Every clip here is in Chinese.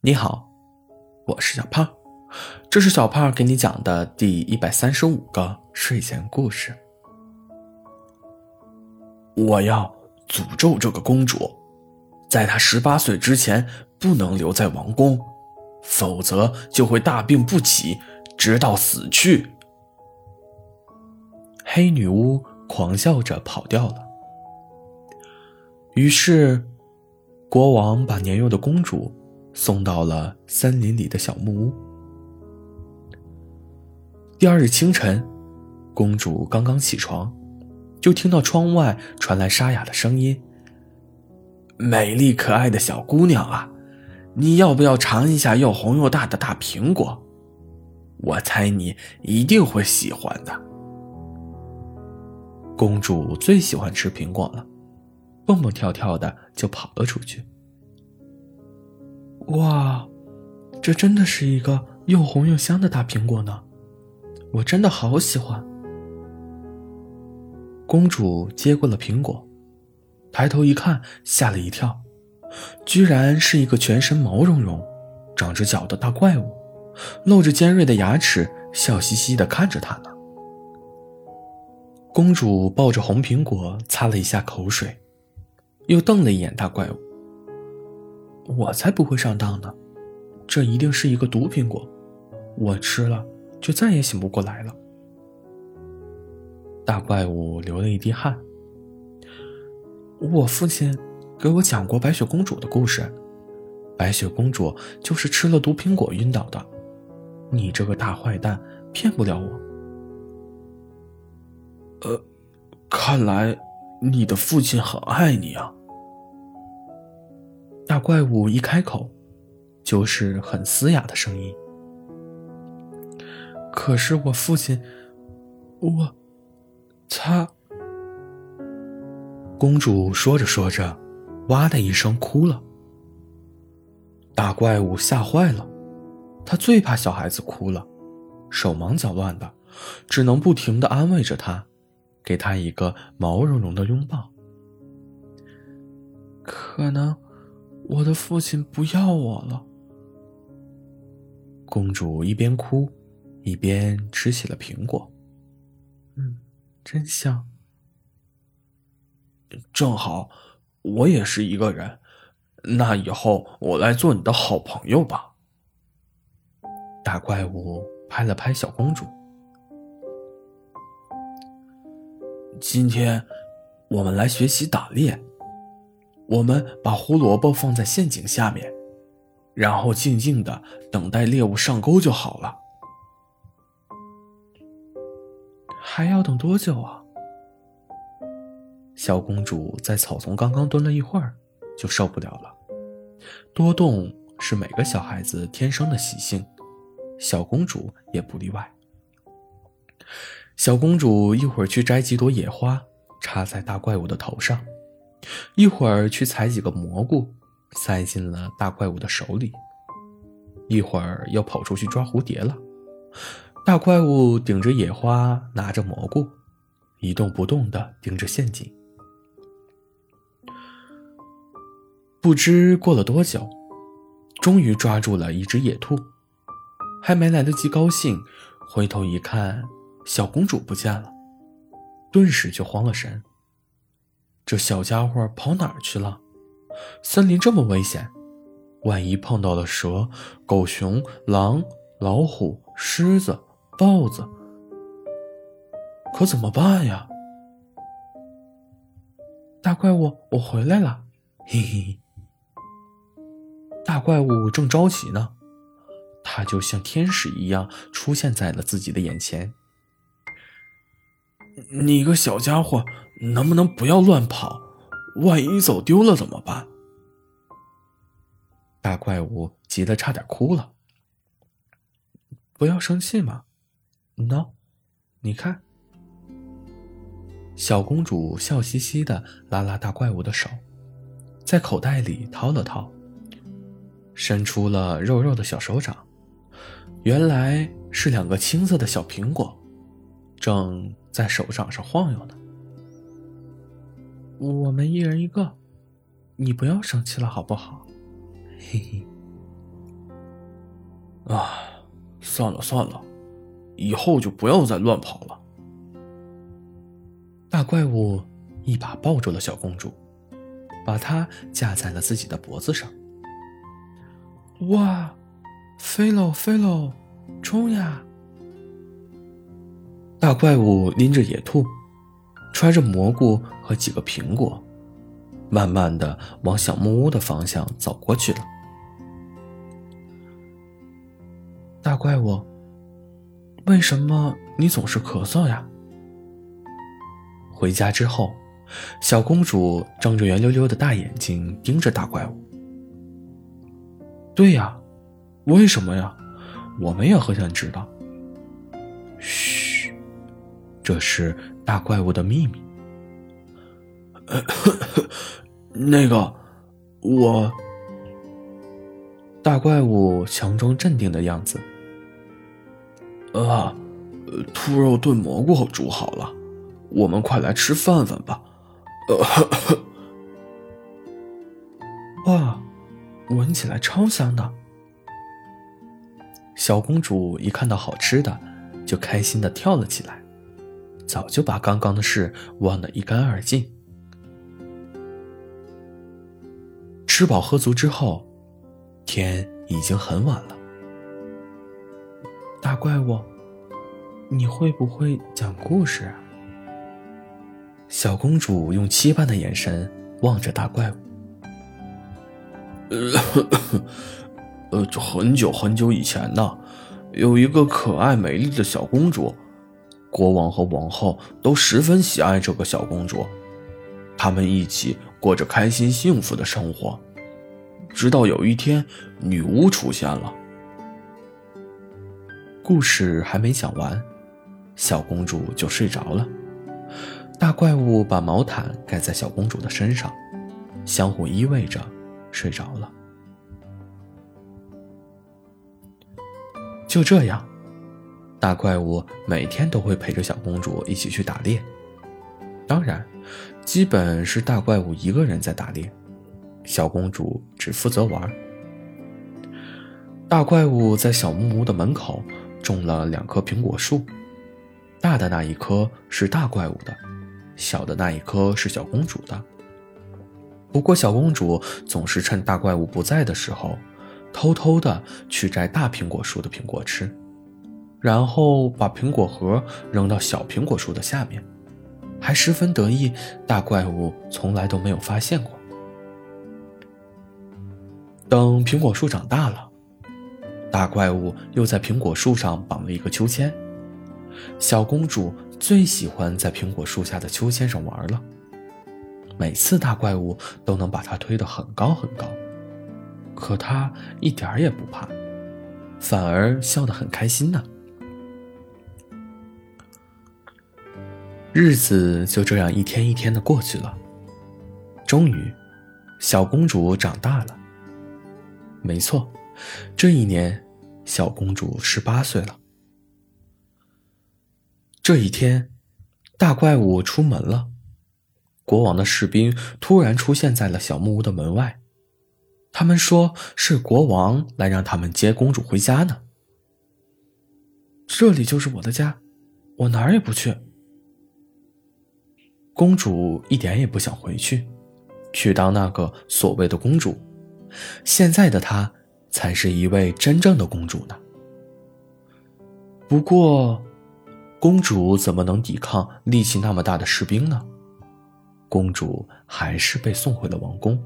你好，我是小胖，这是小胖给你讲的第一百三十五个睡前故事。我要诅咒这个公主，在她十八岁之前不能留在王宫，否则就会大病不起，直到死去。黑女巫狂笑着跑掉了。于是，国王把年幼的公主。送到了森林里的小木屋。第二日清晨，公主刚刚起床，就听到窗外传来沙哑的声音：“美丽可爱的小姑娘啊，你要不要尝一下又红又大的大苹果？我猜你一定会喜欢的。”公主最喜欢吃苹果了，蹦蹦跳跳的就跑了出去。哇，这真的是一个又红又香的大苹果呢！我真的好喜欢。公主接过了苹果，抬头一看，吓了一跳，居然是一个全身毛茸茸、长着脚的大怪物，露着尖锐的牙齿，笑嘻嘻的看着她呢。公主抱着红苹果，擦了一下口水，又瞪了一眼大怪物。我才不会上当呢，这一定是一个毒苹果，我吃了就再也醒不过来了。大怪物流了一滴汗。我父亲给我讲过白雪公主的故事，白雪公主就是吃了毒苹果晕倒的。你这个大坏蛋，骗不了我。呃，看来你的父亲很爱你啊。怪物一开口，就是很嘶哑的声音。可是我父亲，我，他……公主说着说着，哇的一声哭了。大怪物吓坏了，他最怕小孩子哭了，手忙脚乱的，只能不停的安慰着他，给他一个毛茸茸的拥抱。可能。我的父亲不要我了。公主一边哭，一边吃起了苹果。嗯，真香。正好，我也是一个人，那以后我来做你的好朋友吧。大怪物拍了拍小公主。今天，我们来学习打猎。我们把胡萝卜放在陷阱下面，然后静静的等待猎物上钩就好了。还要等多久啊？小公主在草丛刚刚蹲了一会儿，就受不了了。多动是每个小孩子天生的习性，小公主也不例外。小公主一会儿去摘几朵野花，插在大怪物的头上。一会儿去采几个蘑菇，塞进了大怪物的手里；一会儿又跑出去抓蝴蝶了。大怪物顶着野花，拿着蘑菇，一动不动地盯着陷阱。不知过了多久，终于抓住了一只野兔，还没来得及高兴，回头一看，小公主不见了，顿时就慌了神。这小家伙跑哪儿去了？森林这么危险，万一碰到了蛇、狗熊、狼、老虎、狮子、豹子，可怎么办呀？大怪物，我回来了！嘿嘿。大怪物正着急呢，他就像天使一样出现在了自己的眼前。你个小家伙！能不能不要乱跑？万一走丢了怎么办？大怪物急得差点哭了。不要生气嘛，no，你看。小公主笑嘻嘻的拉拉大怪物的手，在口袋里掏了掏，伸出了肉肉的小手掌，原来是两个青色的小苹果，正在手掌上晃悠呢。我们一人一个，你不要生气了，好不好？嘿嘿。啊，算了算了，以后就不要再乱跑了。大怪物一把抱住了小公主，把她架在了自己的脖子上。哇，飞喽飞喽，冲呀！大怪物拎着野兔，揣着蘑菇和几个苹果，慢慢的往小木屋的方向走过去了。大怪物，为什么你总是咳嗽呀？回家之后，小公主睁着圆溜溜的大眼睛盯着大怪物。对呀，为什么呀？我们也很想知道。嘘，这是大怪物的秘密。那个，我。大怪物强装镇定的样子。啊，兔肉炖蘑菇煮好了，我们快来吃饭饭吧。哇！闻起来超香的，小公主一看到好吃的，就开心的跳了起来，早就把刚刚的事忘得一干二净。吃饱喝足之后，天已经很晚了。大怪物，你会不会讲故事啊？小公主用期盼的眼神望着大怪物。呃，很久很久以前呢，有一个可爱美丽的小公主，国王和王后都十分喜爱这个小公主，他们一起过着开心幸福的生活，直到有一天，女巫出现了。故事还没讲完，小公主就睡着了，大怪物把毛毯盖在小公主的身上，相互依偎着。睡着了。就这样，大怪物每天都会陪着小公主一起去打猎。当然，基本是大怪物一个人在打猎，小公主只负责玩。大怪物在小木屋的门口种了两棵苹果树，大的那一棵是大怪物的，小的那一棵是小公主的。不过，小公主总是趁大怪物不在的时候，偷偷的去摘大苹果树的苹果吃，然后把苹果核扔到小苹果树的下面，还十分得意，大怪物从来都没有发现过。等苹果树长大了，大怪物又在苹果树上绑了一个秋千，小公主最喜欢在苹果树下的秋千上玩了。每次大怪物都能把它推得很高很高，可她一点儿也不怕，反而笑得很开心呢。日子就这样一天一天的过去了。终于，小公主长大了。没错，这一年，小公主十八岁了。这一天，大怪物出门了。国王的士兵突然出现在了小木屋的门外，他们说是国王来让他们接公主回家呢。这里就是我的家，我哪儿也不去。公主一点也不想回去，去当那个所谓的公主。现在的她才是一位真正的公主呢。不过，公主怎么能抵抗力气那么大的士兵呢？公主还是被送回了王宫。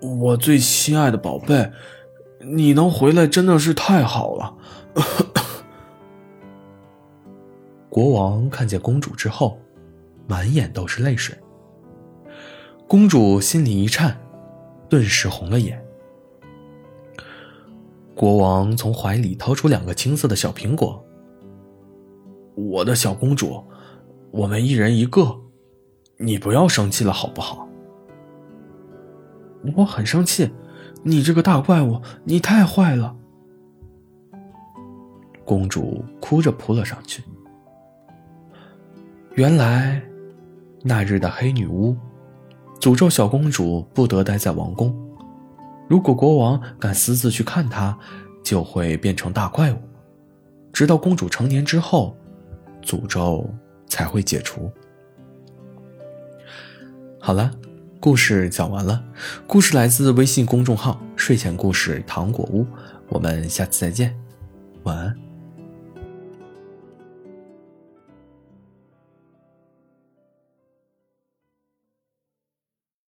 我最亲爱的宝贝，你能回来真的是太好了。国王看见公主之后，满眼都是泪水。公主心里一颤，顿时红了眼。国王从怀里掏出两个青色的小苹果。我的小公主。我们一人一个，你不要生气了，好不好？我很生气，你这个大怪物，你太坏了！公主哭着扑了上去。原来，那日的黑女巫诅咒小公主不得待在王宫，如果国王敢私自去看她，就会变成大怪物。直到公主成年之后，诅咒才会解除。好了，故事讲完了。故事来自微信公众号“睡前故事糖果屋”。我们下次再见，晚安。